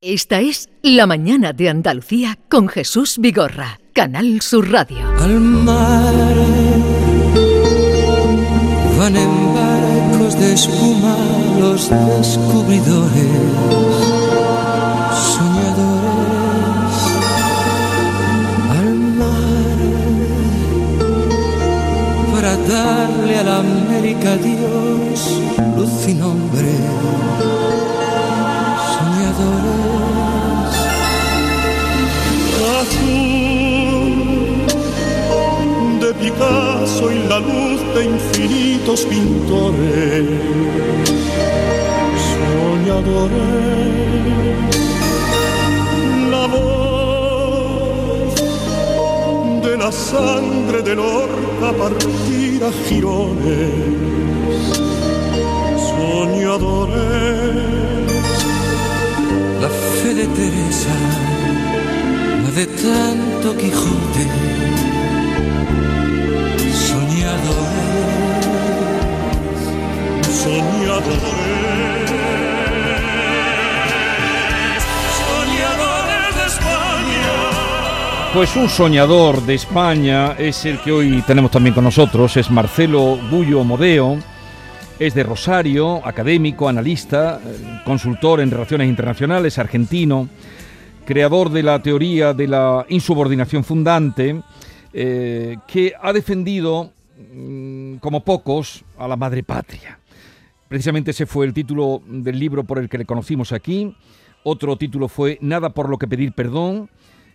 Esta es La Mañana de Andalucía con Jesús Vigorra, Canal Sur Radio. Al mar van en barcos de espuma los descubridores, soñadores. Al mar para darle a la América Dios luz y nombre. Soñadores. de Picasso y la luz de infinitos pintores, soñadores, la voz de la sangre del orca partir a girones, soñadores, La fe de Teresa, la de tanto Quijote, soñadores, soñadores, soñadores de España. Pues un soñador de España es el que hoy tenemos también con nosotros, es Marcelo Bullo Modeo, es de Rosario, académico, analista, eh, consultor en relaciones internacionales, argentino, creador de la teoría de la insubordinación fundante, eh, que ha defendido, mm, como pocos, a la madre patria. Precisamente ese fue el título del libro por el que le conocimos aquí. Otro título fue Nada por lo que pedir perdón.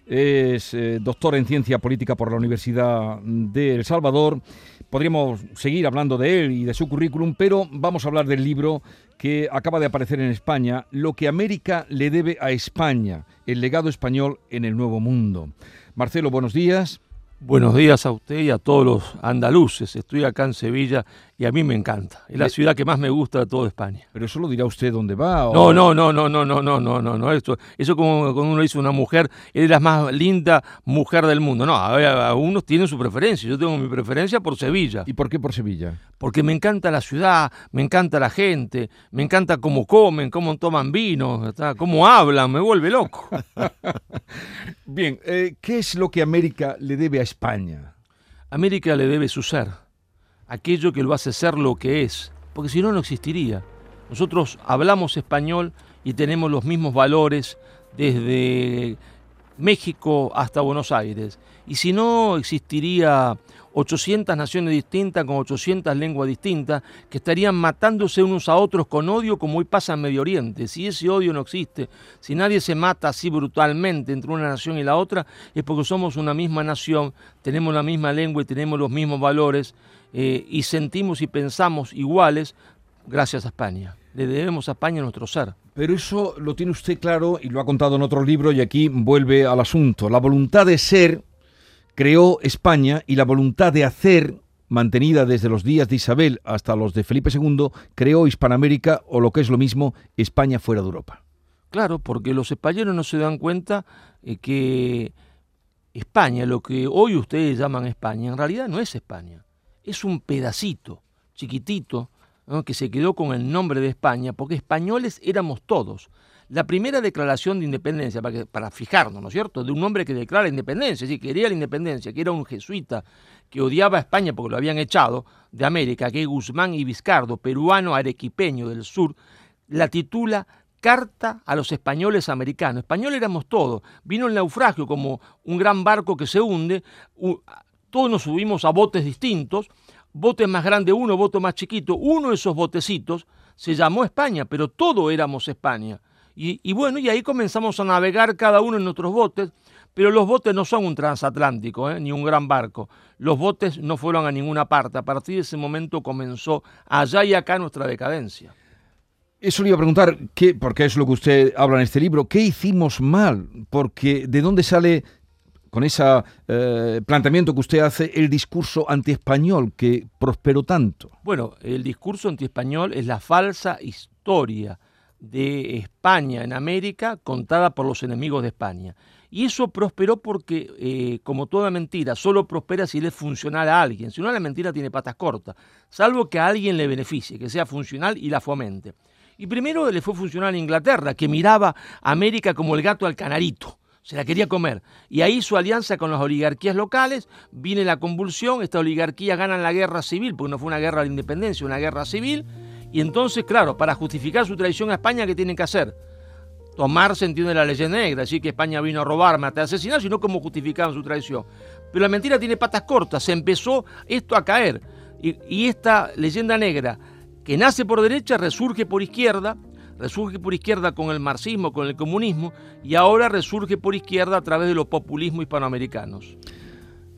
Es eh, doctor en ciencia política por la Universidad de El Salvador. Podríamos seguir hablando de él y de su currículum, pero vamos a hablar del libro que acaba de aparecer en España, Lo que América le debe a España, el legado español en el Nuevo Mundo. Marcelo, buenos días. Buenos días a usted y a todos los andaluces. Estoy acá en Sevilla y a mí me encanta. Es la ciudad que más me gusta de toda España. Pero eso lo dirá usted dónde va. o- No, no, no, no, no, no, no, no, no, no. Eso, eso como cuando uno dice una mujer, es la más linda mujer del mundo. No, a, a unos tienen su preferencia. Yo tengo mi preferencia por Sevilla. ¿Y por qué por Sevilla? Porque me encanta la ciudad, me encanta la gente, me encanta cómo comen, cómo toman vino, cómo hablan, me vuelve loco. Bien, eh, ¿qué es lo que América le debe a España? América le debe su ser, aquello que lo hace ser lo que es, porque si no, no existiría. Nosotros hablamos español y tenemos los mismos valores desde México hasta Buenos Aires. Y si no, existiría 800 naciones distintas con 800 lenguas distintas que estarían matándose unos a otros con odio como hoy pasa en Medio Oriente. Si ese odio no existe, si nadie se mata así brutalmente entre una nación y la otra, es porque somos una misma nación, tenemos la misma lengua y tenemos los mismos valores eh, y sentimos y pensamos iguales gracias a España. Le debemos a España nuestro ser. Pero eso lo tiene usted claro y lo ha contado en otro libro y aquí vuelve al asunto. La voluntad de ser creó España y la voluntad de hacer, mantenida desde los días de Isabel hasta los de Felipe II, creó Hispanoamérica o lo que es lo mismo, España fuera de Europa. Claro, porque los españoles no se dan cuenta eh, que España, lo que hoy ustedes llaman España, en realidad no es España. Es un pedacito chiquitito que se quedó con el nombre de España, porque españoles éramos todos. La primera declaración de independencia, para, que- para fijarnos, ¿no es cierto?, de un hombre que declara independencia, decir, quería la independencia, que era un jesuita que odiaba a España porque lo habían echado de América, que Guzmán y Vizcardo, peruano arequipeño del sur, la titula Carta a los españoles americanos. Españoles éramos todos. Vino el naufragio como un gran barco que se hunde. Todos nos subimos a botes distintos. Bote más grande uno, bote más chiquito. Uno de esos botecitos se llamó España, pero todos éramos España. Y, y bueno, y ahí comenzamos a navegar cada uno en nuestros botes. Pero los botes no son un transatlántico, ¿eh? ni un gran barco. Los botes no fueron a ninguna parte. A partir de ese momento comenzó allá y acá nuestra decadencia. Eso le iba a preguntar, ¿qué, porque es lo que usted habla en este libro, ¿qué hicimos mal? Porque ¿de dónde sale, con ese planteamiento que usted hace, el discurso antiespañol que prosperó tanto? Bueno, el discurso antiespañol es la falsa historia de España en América contada por los enemigos de España. Y eso prosperó porque, eh, como toda mentira, solo prospera si le es funcional a alguien. Si no, la mentira tiene patas cortas, salvo que a alguien le beneficie, que sea funcional y la fomente. Y primero le fue funcionar a Inglaterra, que miraba a América como el gato al canarito se la quería comer. Y ahí su alianza con las oligarquías locales, viene la convulsión, estas oligarquías ganan la guerra civil, porque no fue una guerra de la independencia, una guerra civil, y entonces, claro, para justificar su traición a España, ¿qué tienen que hacer? Tomarse, entiende la leyenda negra, decir que España vino a robar, matar, asesinar, sino cómo justificaban su traición. Pero la mentira tiene patas cortas, se empezó esto a caer. Y esta leyenda negra, que nace por derecha, resurge por izquierda, resurge por izquierda con el marxismo, con el comunismo, y ahora resurge por izquierda a través de los populismos hispanoamericanos.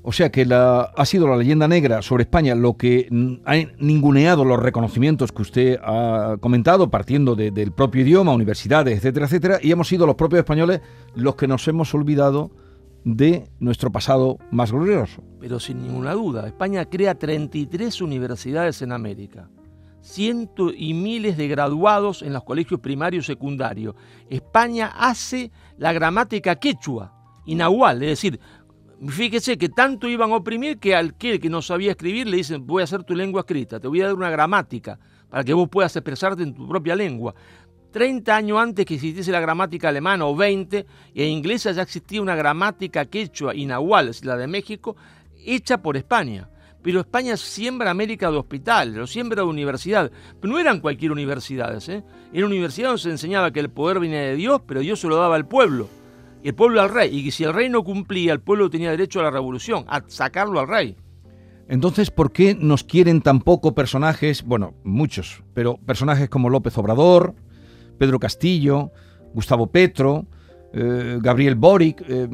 O sea que la, ha sido la leyenda negra sobre España lo que ha ninguneado los reconocimientos que usted ha comentado, partiendo de, del propio idioma, universidades, etcétera, etcétera, y hemos sido los propios españoles los que nos hemos olvidado de nuestro pasado más glorioso. Pero sin ninguna duda, España crea 33 universidades en América cientos y miles de graduados en los colegios primarios y secundarios. España hace la gramática quechua y es decir, fíjese que tanto iban a oprimir que al que, que no sabía escribir le dicen voy a hacer tu lengua escrita, te voy a dar una gramática para que vos puedas expresarte en tu propia lengua. 30 años antes que existiese la gramática alemana o 20, en inglesa ya existía una gramática quechua y nahual, es la de México, hecha por España pero España siembra América de hospital, lo siembra de universidad. Pero no eran cualquier universidades, ¿eh? Era universidad donde se enseñaba que el poder venía de Dios, pero Dios se lo daba al pueblo. Y el pueblo al rey. Y que si el rey no cumplía, el pueblo tenía derecho a la revolución, a sacarlo al rey. Entonces, ¿por qué nos quieren tan poco personajes, bueno, muchos, pero personajes como López Obrador, Pedro Castillo, Gustavo Petro, eh, Gabriel Boric, eh,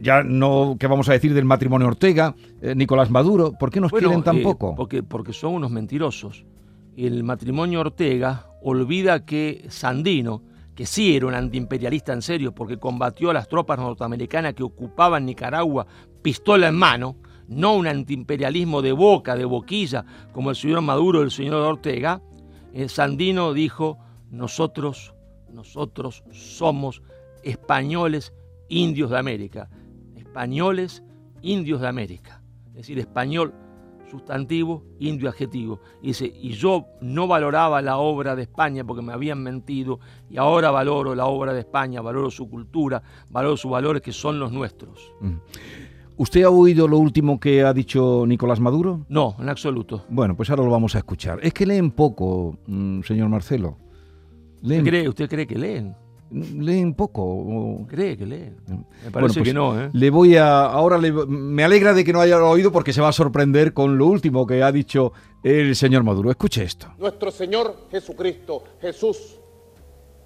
ya no, ¿qué vamos a decir del matrimonio Ortega? Eh, Nicolás Maduro, ¿por qué nos quieren tan poco? Porque, porque son unos mentirosos. El matrimonio Ortega olvida que Sandino, que sí era un antiimperialista en serio, porque combatió a las tropas norteamericanas que ocupaban Nicaragua pistola en mano, no un antiimperialismo de boca, de boquilla, como el señor Maduro o el señor Ortega, Sandino dijo, nosotros, nosotros somos españoles indios de América. Españoles indios de América. Es decir, español sustantivo, indio adjetivo. Y dice, y yo no valoraba la obra de España porque me habían mentido y ahora valoro la obra de España, valoro su cultura, valoro sus valores que son los nuestros. Mm. ¿Usted ha oído lo último que ha dicho Nicolás Maduro? No, en absoluto. Bueno, pues ahora lo vamos a escuchar. Es que leen poco, mm, señor Marcelo. ¿Usted, cree, ¿Usted cree que leen? Leen poco. Cree que leen. Me parece pues que no, ¿eh? Le voy a. Ahora me alegra de que no haya oído porque se va a sorprender con lo último que ha dicho el señor Maduro. Escuche esto. Nuestro Señor Jesucristo, Jesús,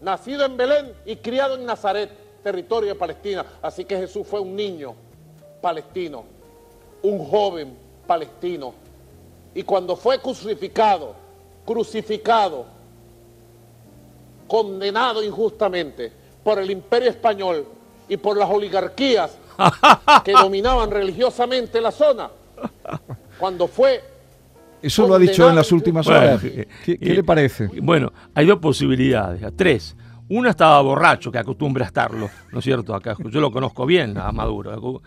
nacido en Belén y criado en Nazaret, territorio de Palestina. Así que Jesús fue un niño palestino, un joven palestino. Y cuando fue crucificado, crucificado, condenado injustamente por el imperio español y por las oligarquías que dominaban religiosamente la zona, cuando fue... Eso lo ha dicho en las últimas horas. ¿Qué, le parece? Bueno, hay dos posibilidades, tres. Una estaba borracho, que acostumbra a estarlo, ¿no es cierto? Acá, yo lo conozco bien a Maduro.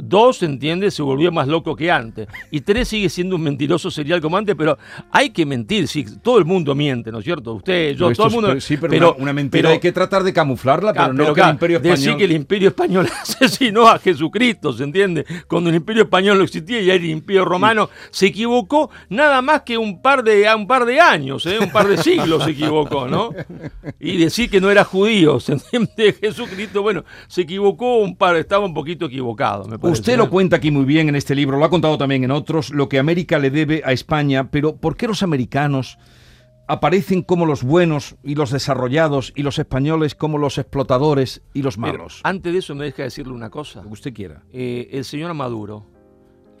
Dos, entiende, se volvió más loco que antes. Y tres, sigue siendo un mentiroso serial como antes, pero hay que mentir, sí, todo el mundo miente, ¿no es cierto? Usted, yo, todo el mundo... Sí, pero, una, mentira hay que tratar de camuflarla, pero, no que el Imperio Español... Decir que el Imperio Español asesinó a Jesucristo, ¿se entiende? Cuando el Imperio Español no existía y el Imperio Romano se equivocó nada más que un par de, un par de años, ¿eh? un par de siglos se equivocó, ¿no? Y decir que no era judío, ¿se entiende? Jesucristo, bueno, se equivocó un par, estaba un poquito equivocado, me parece. Usted lo cuenta aquí muy bien en este libro, lo ha contado también en otros, lo que América le debe a España, pero ¿por qué los americanos aparecen como los buenos y los desarrollados y los españoles como los explotadores y los malos? antes de eso me deja decirle una cosa. Lo que usted quiera. Eh, el señor Maduro,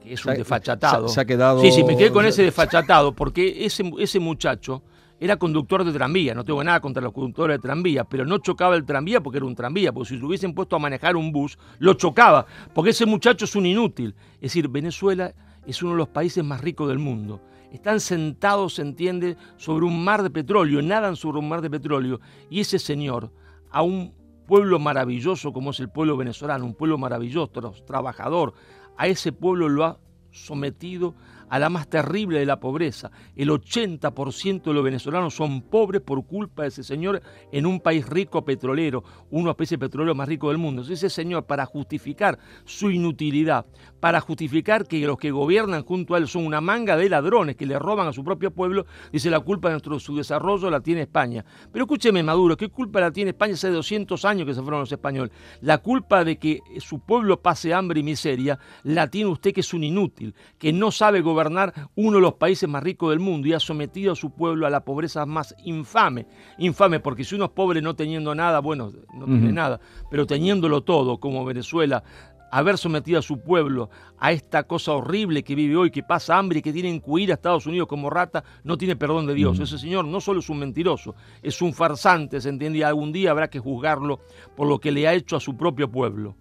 que es un desfachatado. Se, ha quedado... Sí, sí, me quedé con ese desfachatado, porque ese, ese muchacho era conductor de tranvía, no tengo nada contra los conductores de tranvía, pero no chocaba el tranvía porque era un tranvía, porque si lo hubiesen puesto a manejar un bus, lo chocaba, porque ese muchacho es un inútil. Es decir, Venezuela es uno de los países más ricos del mundo. Están sentados, se entiende, sobre un mar de petróleo, nadan sobre un mar de petróleo, y ese señor, a un pueblo maravilloso como es el pueblo venezolano, un pueblo maravilloso, trabajador, a ese pueblo lo ha sometido a la más terrible de la pobreza. El 80% de los venezolanos son pobres por culpa de ese señor en un país rico petrolero, uno de los petrolero más rico del mundo. Ese señor, para justificar su inutilidad, para justificar que los que gobiernan junto a él son una manga de ladrones que le roban a su propio pueblo, dice la culpa de nuestro, su desarrollo la tiene España. Pero escúcheme, Maduro, ¿qué culpa la tiene España hace 200 años que se fueron los españoles? La culpa de que su pueblo pase hambre y miseria la tiene usted que es un inútil, que no sabe gobernar uno de los países más ricos del mundo y ha sometido a su pueblo a la pobreza más infame. Infame, porque si uno es pobre no teniendo nada, bueno, no tiene nada, pero teniéndolo todo, como Venezuela, haber sometido a su pueblo a esta cosa horrible que vive hoy, que pasa hambre y que tienen que huir a Estados Unidos como rata, no tiene perdón de Dios. Ese señor no solo es un mentiroso, es un farsante, ¿se entiende? Y algún día habrá que juzgarlo por lo que le ha hecho a su propio pueblo.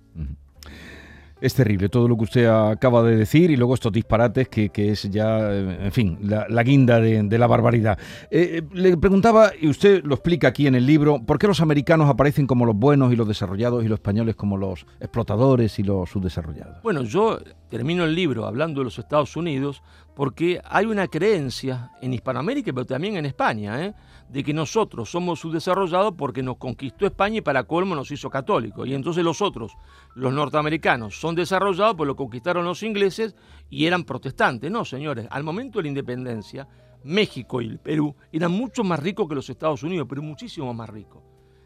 Es terrible todo lo que usted acaba de decir y luego estos disparates que, es ya, en fin, la, guinda de, la barbaridad. Eh, eh, le preguntaba, y usted lo explica aquí en el libro, ¿por qué los americanos aparecen como los buenos y los desarrollados y los españoles como los explotadores y los subdesarrollados? Bueno, yo termino el libro hablando de los Estados Unidos porque hay una creencia en Hispanoamérica, pero también en España, ¿eh? de que nosotros somos subdesarrollados porque nos conquistó España y para colmo nos hizo católicos. Y entonces los otros, los norteamericanos, son desarrollados porque lo conquistaron los ingleses y eran protestantes. No, señores, al momento de la independencia, México y el Perú eran mucho más ricos que los Estados Unidos, pero muchísimo más ricos.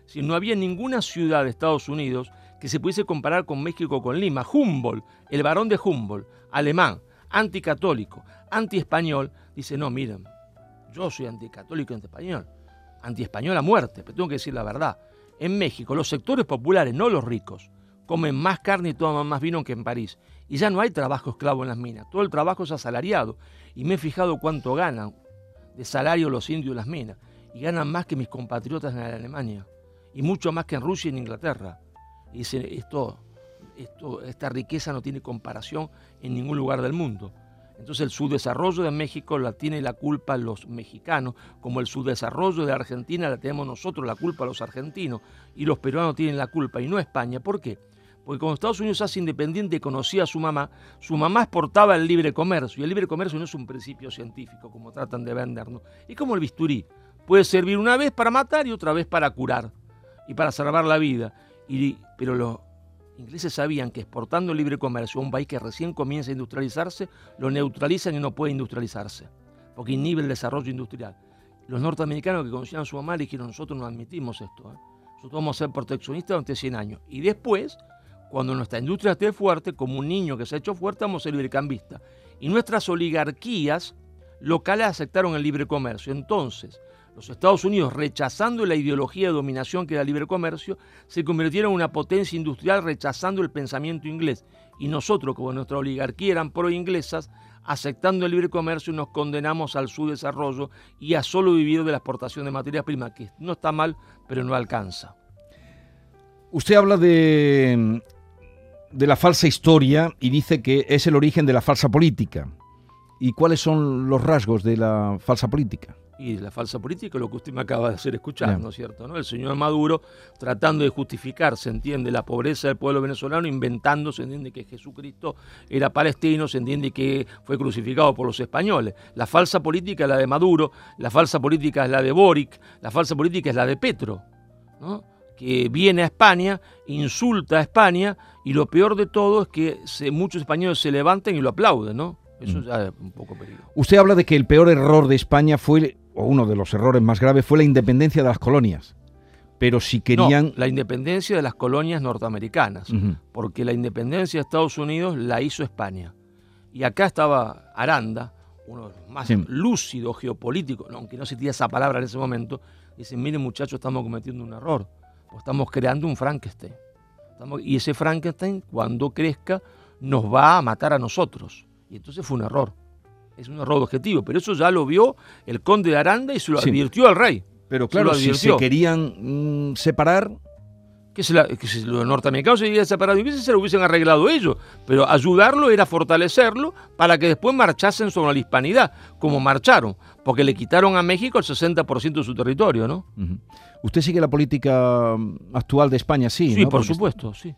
Si no había ninguna ciudad de Estados Unidos que se pudiese comparar con México con Lima. Humboldt, el varón de Humboldt, alemán, anticatólico, anti-español, dice, no, miren, yo soy anticatólico y anti-español, anti-español a muerte, pero tengo que decir la verdad. En México, los sectores populares, no los ricos, comen más carne y toman más vino que en París. Y ya no hay trabajo esclavo en las minas, todo el trabajo es asalariado. Y me he fijado cuánto ganan de salario los indios en las minas. Y ganan más que mis compatriotas en Alemania. Y mucho más que en Rusia y en Inglaterra. Y dice, esto, esto, esta riqueza no tiene comparación en ningún lugar del mundo. Entonces el subdesarrollo de México la tiene la culpa los mexicanos, como el subdesarrollo de Argentina la tenemos nosotros la culpa los argentinos y los peruanos tienen la culpa y no España. ¿Por qué? Porque cuando Estados Unidos hace independiente y conocía a su mamá, su mamá exportaba el libre comercio y el libre comercio no es un principio científico como tratan de vendernos, es como el bisturí. Puede servir una vez para matar y otra vez para curar y para salvar la vida. Pero los ingleses sabían que exportando el libre comercio a un país que recién comienza a industrializarse, lo neutralizan y no puede industrializarse, porque inhibe el desarrollo industrial. Los norteamericanos que conocían su mamá dijeron, nosotros no admitimos esto, ¿eh? nosotros vamos a ser proteccionistas durante 100 años. Y después, cuando nuestra industria esté fuerte, como un niño que se ha hecho fuerte, vamos a ser librecambistas. Y nuestras oligarquías locales aceptaron el libre comercio. Entonces, los Estados Unidos, rechazando la ideología de dominación que era el libre comercio, se convirtieron en una potencia industrial rechazando el pensamiento inglés. Y nosotros, como nuestra oligarquía eran pro-inglesas, aceptando el libre comercio, nos condenamos al subdesarrollo y a solo vivir de la exportación de materias primas, que no está mal, pero no alcanza. Usted habla de, de la falsa historia y dice que es el origen de la falsa política. ¿Y cuáles son los rasgos de la falsa política? y la falsa política es lo que usted me acaba de hacer escuchar, ¿no es cierto? ¿no? El señor Maduro tratando de justificar, se entiende, la pobreza del pueblo venezolano, inventando, se entiende que Jesucristo era palestino, se entiende que fue crucificado por los españoles. La falsa política es la de Maduro, la falsa política es la de Boric, la falsa política es la de Petro, ¿no? que viene a España, insulta a España y lo peor de todo es que muchos españoles se levantan y lo aplauden, ¿no? Eso mm. ya es un poco peligroso. Usted habla de que el peor error de España fue o uno de los errores más graves, fue la independencia de las colonias. Pero si querían... la independencia de las colonias norteamericanas, porque la independencia de Estados Unidos la hizo España. Y acá estaba Aranda, uno de los más lúcidos geopolíticos, aunque no se tira esa palabra en ese momento, dice, miren muchachos, estamos cometiendo un error, estamos creando un Frankenstein. y ese Frankenstein, cuando crezca, nos va a matar a nosotros. Y entonces fue un error es un error objetivo, pero eso ya lo vio el conde de Aranda y se lo advirtió al rey. Pero claro, si se querían mm, separar... Que, si los norteamericanos se querían separar de se lo hubiesen arreglado ellos, pero ayudarlo era fortalecerlo para que después marchasen sobre la hispanidad, como marcharon, porque le quitaron a México el 60% de su territorio, ¿no? ¿Usted sigue la política mm, actual de España? Sí, sí por supuesto, sí.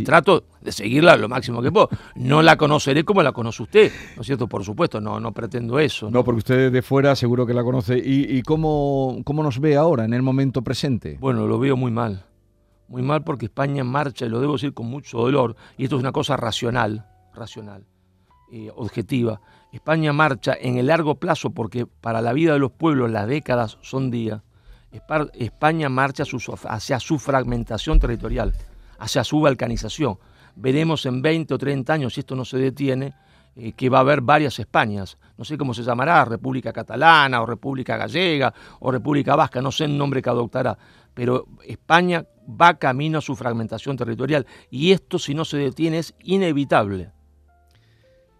Y trato de seguirla lo máximo que puedo. No la conoceré como la conoce usted, ¿no es cierto? Por supuesto, no, no pretendo eso. No, porque usted de fuera seguro que la conoce. ¿Y, y cómo, cómo nos ve ahora, en el momento presente? Bueno, lo veo muy mal. Muy mal porque España marcha, y lo debo decir con mucho dolor, y esto es una cosa racional, racional, eh, objetiva. España marcha en el largo plazo porque para la vida de los pueblos las décadas son días. Espa- España marcha hacia su fragmentación territorial, hacia su balcanización. Veremos en 20 o 30 años, si esto no se detiene, eh, que va a haber varias Españas. No sé cómo se llamará, República Catalana o República Gallega o República Vasca, no sé el nombre que adoptará. Pero España va camino a su fragmentación territorial y esto, si no se detiene, es inevitable.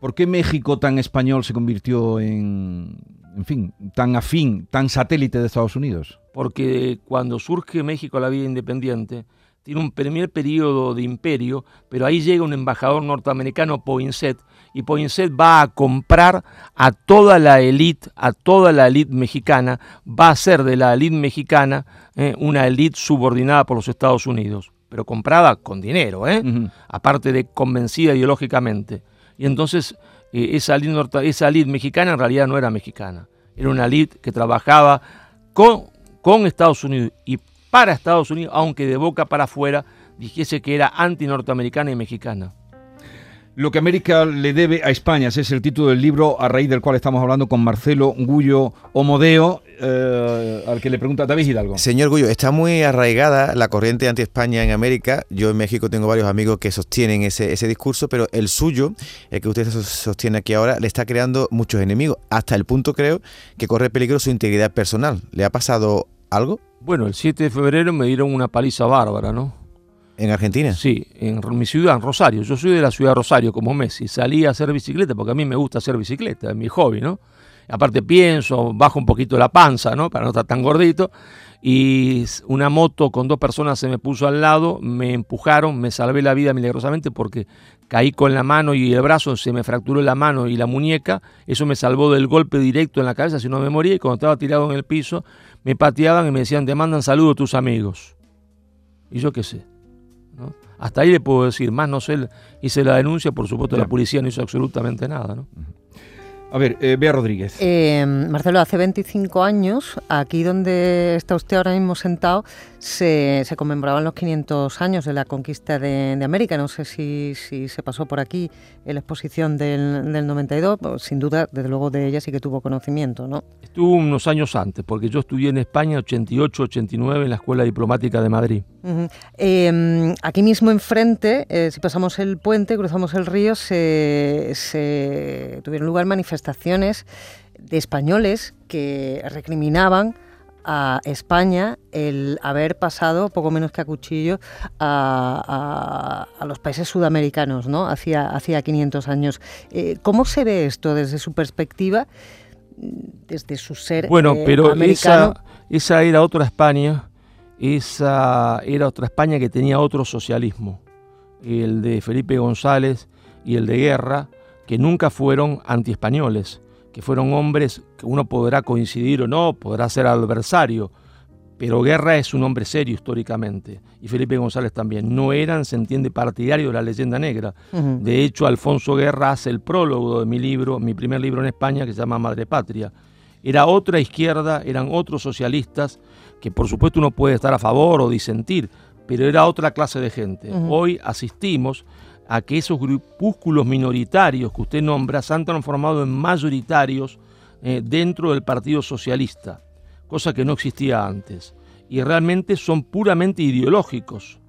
¿Por qué México tan español se convirtió en, en fin, tan afín, tan satélite de Estados Unidos? porque cuando surge México a la vida independiente, tiene un primer periodo de imperio, pero ahí llega un embajador norteamericano, Poinsett, y Poinsett va a comprar a toda la élite, a toda la élite mexicana, va a ser de la élite mexicana eh, una élite subordinada por los Estados Unidos, pero comprada con dinero, ¿eh? Aparte de convencida ideológicamente. Y entonces eh, esa élite norte- esa élite mexicana en realidad no era mexicana, era una élite que trabajaba con, con Estados Unidos y para Estados Unidos, aunque de boca para afuera dijese que era anti-norteamericana y mexicana. Lo que América le debe a España, ese es el título del libro a raíz del cual estamos hablando con Marcelo Gullo Omodeo, eh, al que le pregunta David Hidalgo. Señor Gullo, está muy arraigada la corriente anti-España en América. Yo en México tengo varios amigos que sostienen ese, ese discurso, pero el suyo, el que usted sos- sostiene aquí ahora, le está creando muchos enemigos, hasta el punto creo que corre peligro su integridad personal. ¿Le ha pasado algo Bueno, el 7 de febrero me dieron una paliza bárbara, ¿no? en Argentina? Sí, en mi ciudad, en Rosario. Yo soy de la ciudad de Rosario, como Messi. Salí a hacer bicicleta porque a mí me gusta hacer bicicleta, es mi hobby, ¿no? Aparte pienso, bajo un poquito la panza, ¿no? Para no estar tan gordito. Y una moto con dos personas se me puso al lado, me empujaron, me salvé la vida milagrosamente porque caí con la mano y el brazo, se me fracturó la mano y la muñeca. Eso me salvó del golpe directo en la cabeza, si no me moría. Y cuando estaba tirado en el piso, me pateaban y me decían, te mandan saludos tus amigos. Y yo qué sé. ¿no? Hasta ahí le puedo decir, más no sé, hice la denuncia, por supuesto la policía no hizo absolutamente nada. ¿no? A ver, eh, Bea Rodríguez. Eh, Marcelo, hace 25 años, aquí donde está usted ahora mismo sentado, se, se conmemoraban los 500 años de la conquista de, de América. No sé si, si se pasó por aquí en la exposición del, del 92. Pues, sin duda, desde luego de ella sí que tuvo conocimiento, ¿no? Estuvo unos años antes, porque yo estudié en España 88-89 en la Escuela Diplomática de Madrid. Ujú. Eh, aquí mismo enfrente, eh, si pasamos el puente, cruzamos el río, se, se tuvieron lugar manifestaciones de españoles que recriminaban a España el haber pasado poco menos que a cuchillo a, a- a los países sudamericanos, ¿no? Hacía, hacía 500 años. Eh, ¿Cómo se ve esto desde su perspectiva, desde su ser Bueno, eh, pero americano? esa, esa era otra España, esa era otra España que tenía otro socialismo, el de Felipe González y el de Guerra, que nunca fueron antiespañoles, que fueron hombres que uno podrá coincidir o no, podrá ser adversario, pero Guerra es un hombre serio históricamente, y Felipe González también. No eran, se entiende, partidarios de la leyenda negra. De hecho, Alfonso Guerra hace el prólogo de mi libro, mi primer libro en España, que se llama Madre Patria. Era otra izquierda, eran otros socialistas, que por supuesto uno puede estar a favor o disentir, pero era otra clase de gente. Hoy asistimos a que esos grupúsculos minoritarios que usted nombra se han transformado en mayoritarios eh, dentro del Partido Socialista, cosa que no existía antes. Y realmente son puramente ideológicos.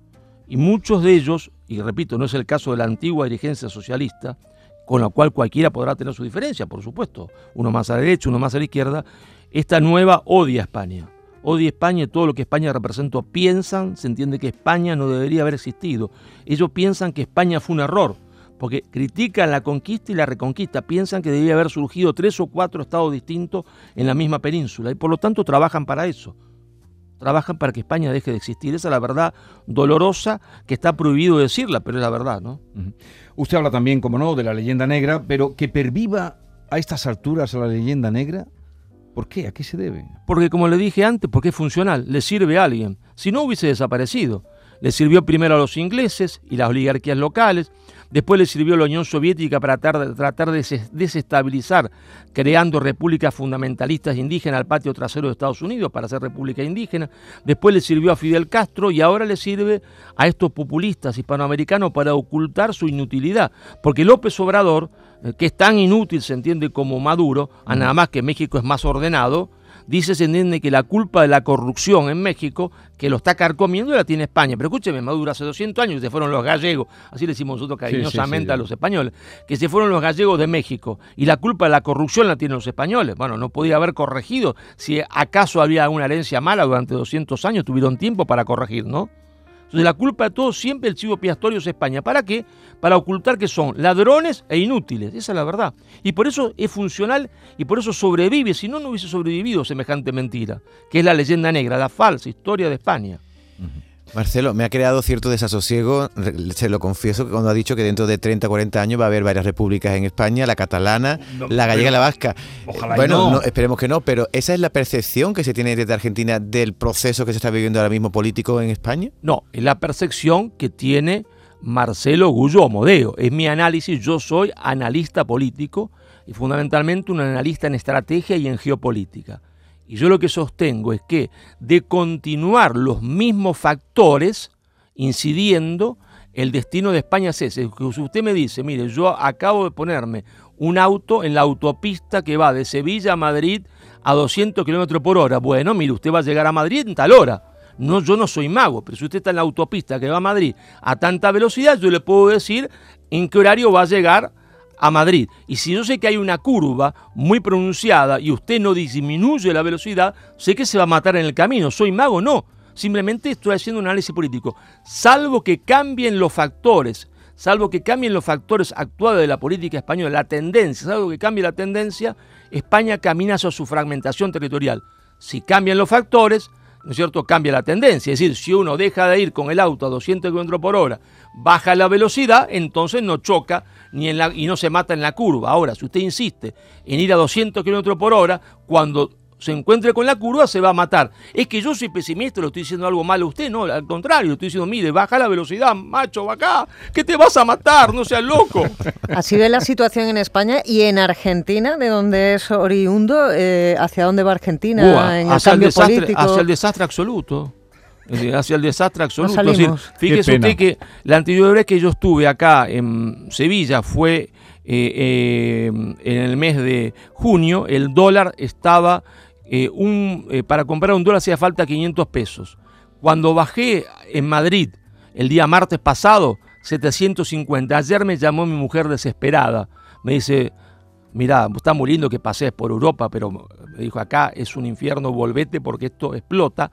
Y muchos de ellos, y repito, no es el caso de la antigua dirigencia socialista, con la cual cualquiera podrá tener su diferencia, por supuesto, uno más a la derecha, uno más a la izquierda, esta nueva odia a España. Odia a España y todo lo que España representa. Piensan, se entiende que España no debería haber existido. Ellos piensan que España fue un error, porque critican la conquista y la reconquista. Piensan que debía haber surgido tres o cuatro estados distintos en la misma península y por lo tanto trabajan para eso trabajan para que España deje de existir. Esa es la verdad dolorosa que está prohibido decirla, pero es la verdad, ¿no? Usted habla también, como no, de la leyenda negra, pero que perviva a estas alturas la leyenda negra, ¿por qué? ¿A qué se debe? Porque como le dije antes, porque es funcional, le sirve a alguien. Si no hubiese desaparecido. Le sirvió primero a los ingleses y las oligarquías locales, después le sirvió a la Unión Soviética para tratar de desestabilizar, creando repúblicas fundamentalistas indígenas al patio trasero de Estados Unidos para hacer república indígena, después le sirvió a Fidel Castro y ahora le sirve a estos populistas hispanoamericanos para ocultar su inutilidad, porque López Obrador, eh, que es tan inútil, se entiende como Maduro, a nada más que México es más ordenado, dice, se entiende que la culpa de la corrupción en México, que lo está carcomiendo, la tiene España. Pero escúcheme, Maduro, hace 200 años se fueron los gallegos, así le decimos nosotros cariñosamente a los españoles, que se fueron los gallegos de México y la culpa de la corrupción la tienen los españoles. Bueno, no podía haber corregido. Si acaso había una herencia mala durante 200 años, tuvieron tiempo para corregir, ¿no? Entonces la culpa de todo siempre el chivo piastorio es España. ¿Para qué? Para ocultar que son ladrones e inútiles. Esa es la verdad. Y por eso es funcional y por eso sobrevive. Si no, no hubiese sobrevivido semejante mentira, que es la leyenda negra, la falsa historia de España. Marcelo, me ha creado cierto desasosiego, se lo confieso, cuando ha dicho que dentro de 30 40 años va a haber varias repúblicas en España, la catalana, la gallega y la vasca. bueno, esperemos que no, pero ¿esa es la percepción que se tiene desde Argentina del proceso que se está viviendo ahora mismo político en España? No, es la percepción que tiene Marcelo Gullo Modeo. Es mi análisis, yo soy analista político y fundamentalmente un analista en estrategia y en geopolítica. Y yo lo que sostengo es que de continuar los mismos factores incidiendo, el destino de España es ese. Si usted me dice, mire, yo acabo de ponerme un auto en la autopista que va de Sevilla a Madrid a 200 kilómetros por hora. Bueno, mire, usted va a llegar a Madrid en tal hora. No, yo no soy mago, pero si usted está en la autopista que va a Madrid a tanta velocidad, yo le puedo decir en qué horario va a llegar a Madrid. Y si yo sé que hay una curva muy pronunciada y usted no disminuye la velocidad, sé que se va a matar en el camino. ¿Soy mago? No. Simplemente estoy haciendo un análisis político. Salvo que cambien los factores, salvo que cambien los factores actuales de la política española, la tendencia, salvo que cambie la tendencia, España camina hacia su fragmentación territorial. Si cambian los factores, ¿no es cierto?, cambia la tendencia. Es decir, si uno deja de ir con el auto a 200 km por hora, baja la velocidad, entonces no choca ni en la, y no se mata en la curva. Ahora, si usted insiste en ir a 200 km por hora, cuando se encuentre con la curva se va a matar. Es que yo soy pesimista, lo estoy diciendo algo malo a usted, no, al contrario, estoy diciendo, mire, baja la velocidad, macho, va acá, que te vas a matar, no seas loco. Así ve la situación en España y en Argentina, de donde es oriundo, eh, ¿hacia dónde va Argentina en el cambio político? Hacia el desastre absoluto hacia el desastre absoluto. fíjese usted que la anterior vez que yo estuve acá en Sevilla fue eh, eh, en el mes de junio, el dólar estaba, eh, un, para comprar un dólar hacía falta 500 pesos. Cuando bajé en Madrid el día martes pasado, 750. Ayer me llamó mi mujer desesperada. Me dice, mira, está muy lindo que pases por Europa, pero me dijo, acá es un infierno, volvete porque esto explota.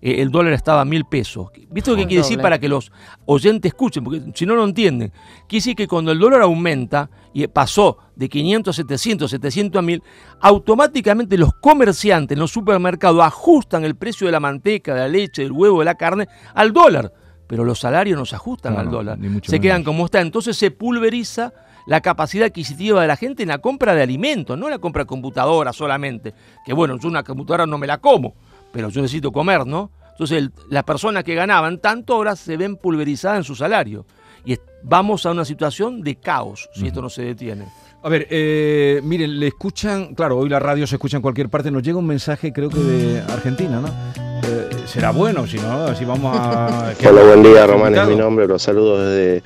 Eh, el dólar estaba a mil pesos. ¿Viste lo que quiere decir para que los oyentes escuchen? Porque si no, no entienden. Quiere decir que cuando el dólar aumenta y pasó de 500 a 700, 700 a 1000, automáticamente los comerciantes en los supermercados ajustan el precio de la manteca, de la leche, del huevo, de la carne al dólar. Pero los salarios no se ajustan al dólar. se quedan como está. Entonces se pulveriza la capacidad adquisitiva de la gente en la compra de alimentos, no en la compra de computadora solamente. Que bueno, yo una computadora no me la como pero yo necesito comer, ¿no? Entonces las personas que ganaban tanto ahora se ven pulverizadas en su salario. Y vamos a una situación de caos si esto no se detiene. A ver, eh, miren, le escuchan, claro, hoy la radio se escucha en cualquier parte, nos llega un mensaje creo que de Argentina, ¿no? Eh, será bueno, si no, así vamos a... Hola, buen día, Román es mi nombre, los saludos desde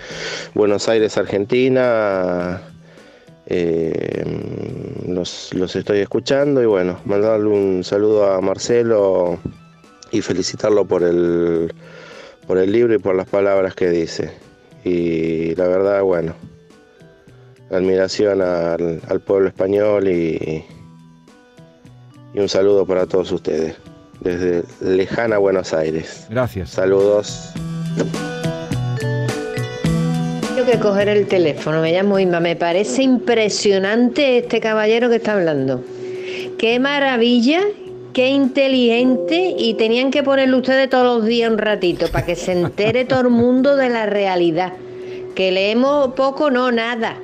Buenos Aires, Argentina. Eh, los, los, estoy escuchando y bueno, mandarle un saludo a Marcelo y felicitarlo por el, por el libro y por las palabras que dice. Y la verdad, bueno, admiración al, al pueblo español y, y un saludo para todos ustedes desde lejana Buenos Aires. Gracias. Saludos que coger el teléfono, me llamo Inma, me parece impresionante este caballero que está hablando. Qué maravilla, qué inteligente y tenían que ponerle ustedes todos los días un ratito para que se entere todo el mundo de la realidad. Que leemos poco, no, nada.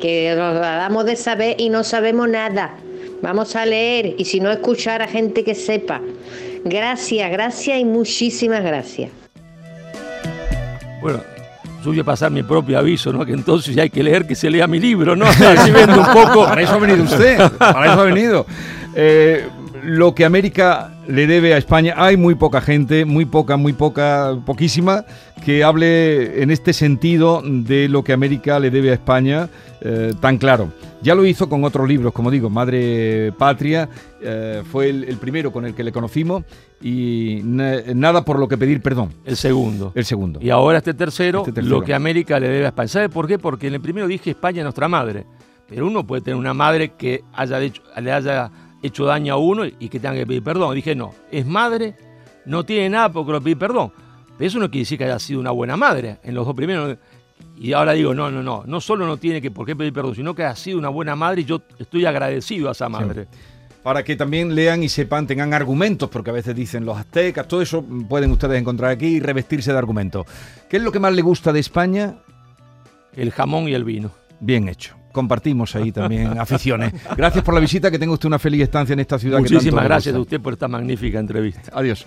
Que nos damos de saber y no sabemos nada. Vamos a leer y si no escuchar a gente que sepa. Gracias, gracias y muchísimas gracias. Bueno, yo voy pasar mi propio aviso, ¿no? Que entonces hay que leer que se lea mi libro, ¿no? Vendo un poco. Para eso ha venido usted, para eso ha venido. Eh, lo que América le debe a España, hay muy poca gente, muy poca, muy poca, poquísima, que hable en este sentido de lo que América le debe a España eh, tan claro. Ya lo hizo con otros libros, como digo, Madre Patria, eh, fue el, primero con el que le conocimos y nada por lo que pedir perdón. El segundo. El segundo. Y ahora este tercero, este tercero, lo que América le debe a España. ¿Sabe por qué? Porque en el primero dije España es nuestra madre. Pero uno puede tener una madre que haya hecho, le haya hecho daño a uno y que tenga que pedir perdón. Dije, no, es madre, no tiene nada porque lo pedir perdón. Pero eso no quiere decir que haya sido una buena madre. En los dos primeros. Y ahora digo, no, no, no. No solo no tiene que por qué pedir perdón, sino que ha sido una buena madre y yo estoy agradecido a esa madre. Para que también lean y sepan, tengan argumentos, porque a veces dicen los aztecas, todo eso pueden ustedes encontrar aquí y revestirse de argumentos. ¿Qué es lo que más le gusta de España? El jamón y el vino. Bien hecho compartimos ahí también aficiones. Gracias por la visita, que tenga usted una feliz estancia en esta ciudad. Muchísimas gracias a usted por esta magnífica entrevista. Adiós.